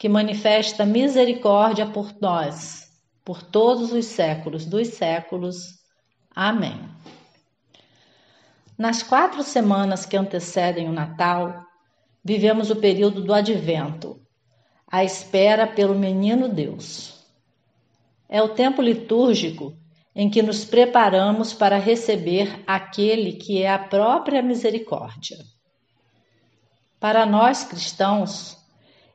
que manifesta misericórdia por nós, por todos os séculos dos séculos. Amém. Nas quatro semanas que antecedem o Natal, vivemos o período do Advento, a espera pelo Menino Deus. É o tempo litúrgico em que nos preparamos para receber aquele que é a própria misericórdia. Para nós cristãos,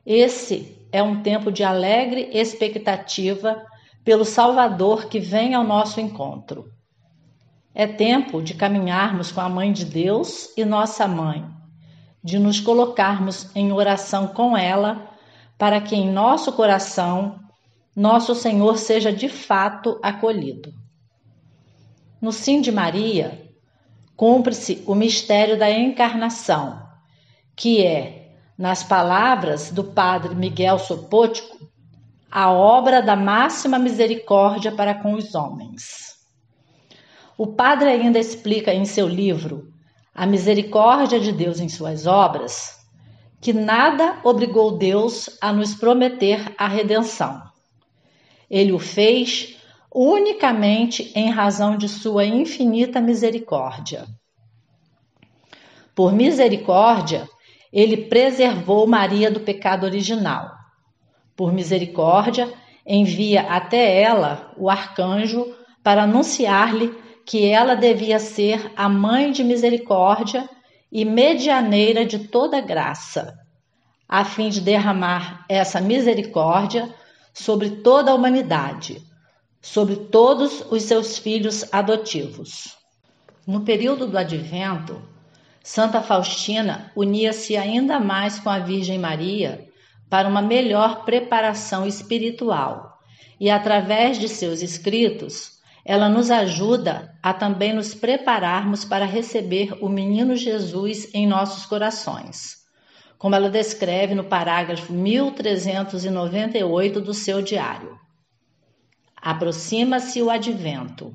esse é um tempo de alegre expectativa pelo Salvador que vem ao nosso encontro. É tempo de caminharmos com a Mãe de Deus e nossa Mãe, de nos colocarmos em oração com ela, para que em nosso coração nosso Senhor seja de fato acolhido. No sim de Maria, cumpre-se o mistério da encarnação, que é nas palavras do padre Miguel Sopótico, a obra da máxima misericórdia para com os homens. O padre ainda explica em seu livro A Misericórdia de Deus em Suas Obras que nada obrigou Deus a nos prometer a redenção. Ele o fez unicamente em razão de sua infinita misericórdia. Por misericórdia, ele preservou Maria do pecado original. Por misericórdia, envia até ela o arcanjo para anunciar-lhe que ela devia ser a mãe de misericórdia e medianeira de toda graça, a fim de derramar essa misericórdia sobre toda a humanidade, sobre todos os seus filhos adotivos. No período do advento, Santa Faustina unia-se ainda mais com a Virgem Maria para uma melhor preparação espiritual e, através de seus escritos, ela nos ajuda a também nos prepararmos para receber o menino Jesus em nossos corações, como ela descreve no parágrafo 1398 do seu diário. Aproxima-se o advento.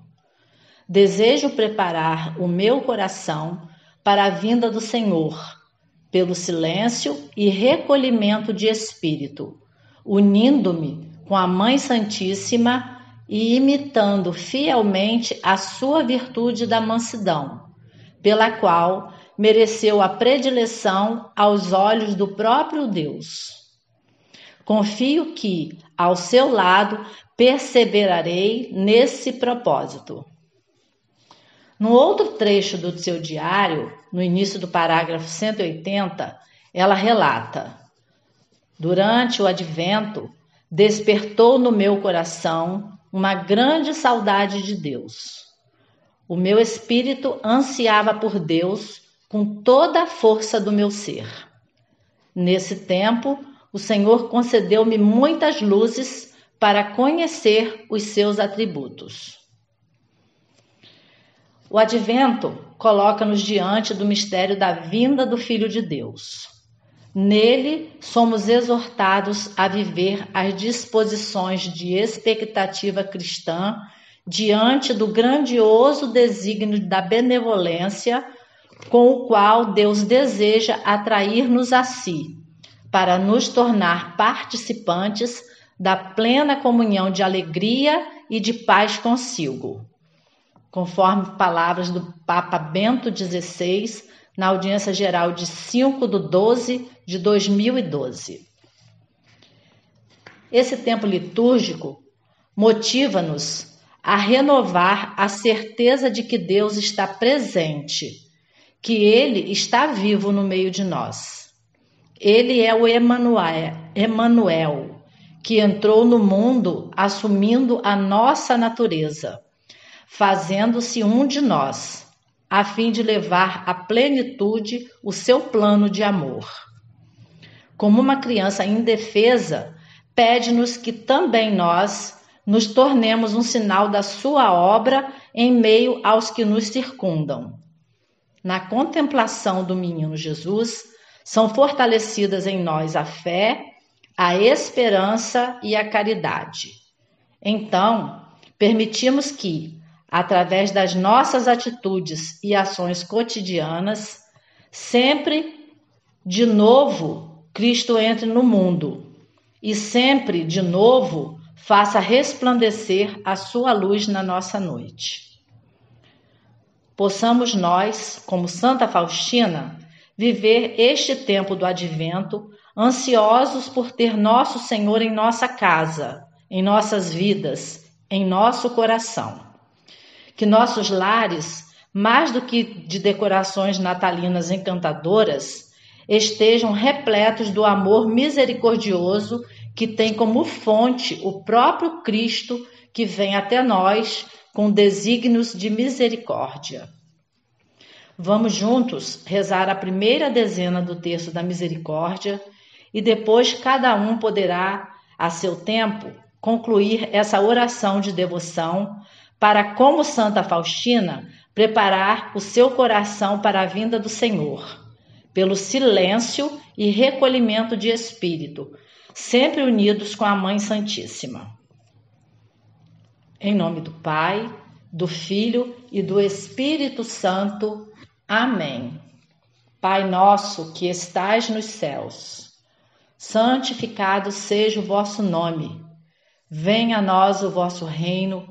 Desejo preparar o meu coração para a vinda do Senhor, pelo silêncio e recolhimento de espírito, unindo-me com a Mãe Santíssima e imitando fielmente a sua virtude da mansidão, pela qual mereceu a predileção aos olhos do próprio Deus. Confio que, ao seu lado, perseverarei nesse propósito. No outro trecho do seu diário, no início do parágrafo 180, ela relata: Durante o advento, despertou no meu coração uma grande saudade de Deus. O meu espírito ansiava por Deus com toda a força do meu ser. Nesse tempo, o Senhor concedeu-me muitas luzes para conhecer os seus atributos. O advento coloca-nos diante do mistério da vinda do Filho de Deus. Nele, somos exortados a viver as disposições de expectativa cristã diante do grandioso desígnio da benevolência com o qual Deus deseja atrair-nos a si, para nos tornar participantes da plena comunhão de alegria e de paz consigo conforme palavras do Papa Bento XVI na audiência geral de 5 de 12 de 2012. Esse tempo litúrgico motiva-nos a renovar a certeza de que Deus está presente, que Ele está vivo no meio de nós. Ele é o Emanuel, que entrou no mundo assumindo a nossa natureza, fazendo-se um de nós, a fim de levar à plenitude o seu plano de amor. Como uma criança indefesa, pede-nos que também nós nos tornemos um sinal da sua obra em meio aos que nos circundam. Na contemplação do menino Jesus, são fortalecidas em nós a fé, a esperança e a caridade. Então, permitimos que, através das nossas atitudes e ações cotidianas, sempre de novo Cristo entre no mundo e sempre de novo faça resplandecer a sua luz na nossa noite. Possamos nós, como Santa Faustina, viver este tempo do advento ansiosos por ter nosso Senhor em nossa casa, em nossas vidas, em nosso coração. Que nossos lares, mais do que de decorações natalinas encantadoras, estejam repletos do amor misericordioso que tem como fonte o próprio Cristo que vem até nós com desígnios de misericórdia. Vamos juntos rezar a primeira dezena do texto da misericórdia e depois cada um poderá, a seu tempo, concluir essa oração de devoção para, como Santa Faustina, preparar o seu coração para a vinda do Senhor, pelo silêncio e recolhimento de espírito, sempre unidos com a Mãe Santíssima. Em nome do Pai, do Filho e do Espírito Santo. Amém. Pai nosso que estais nos céus, santificado seja o vosso nome. Venha a nós o vosso reino,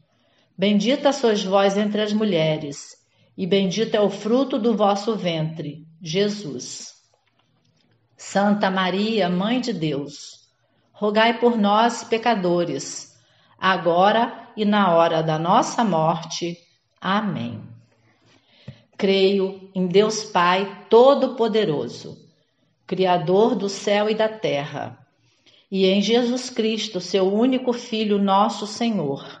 Bendita sois vós entre as mulheres, e bendito é o fruto do vosso ventre, Jesus. Santa Maria, Mãe de Deus, rogai por nós, pecadores, agora e na hora da nossa morte. Amém. Creio em Deus Pai Todo-Poderoso, Criador do céu e da terra, e em Jesus Cristo, seu único Filho, nosso Senhor,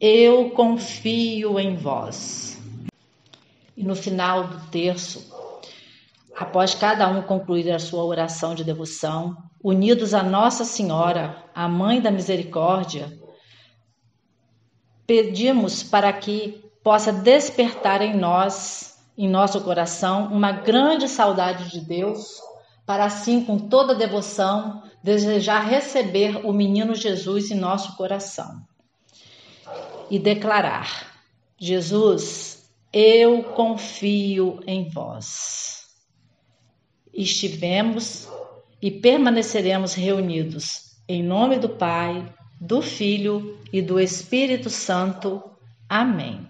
eu confio em vós. E no final do terço, após cada um concluir a sua oração de devoção, unidos a Nossa Senhora, a Mãe da Misericórdia, pedimos para que possa despertar em nós, em nosso coração, uma grande saudade de Deus, para assim, com toda devoção, desejar receber o menino Jesus em nosso coração e declarar: Jesus, eu confio em vós. Estivemos e permaneceremos reunidos em nome do Pai, do Filho e do Espírito Santo. Amém.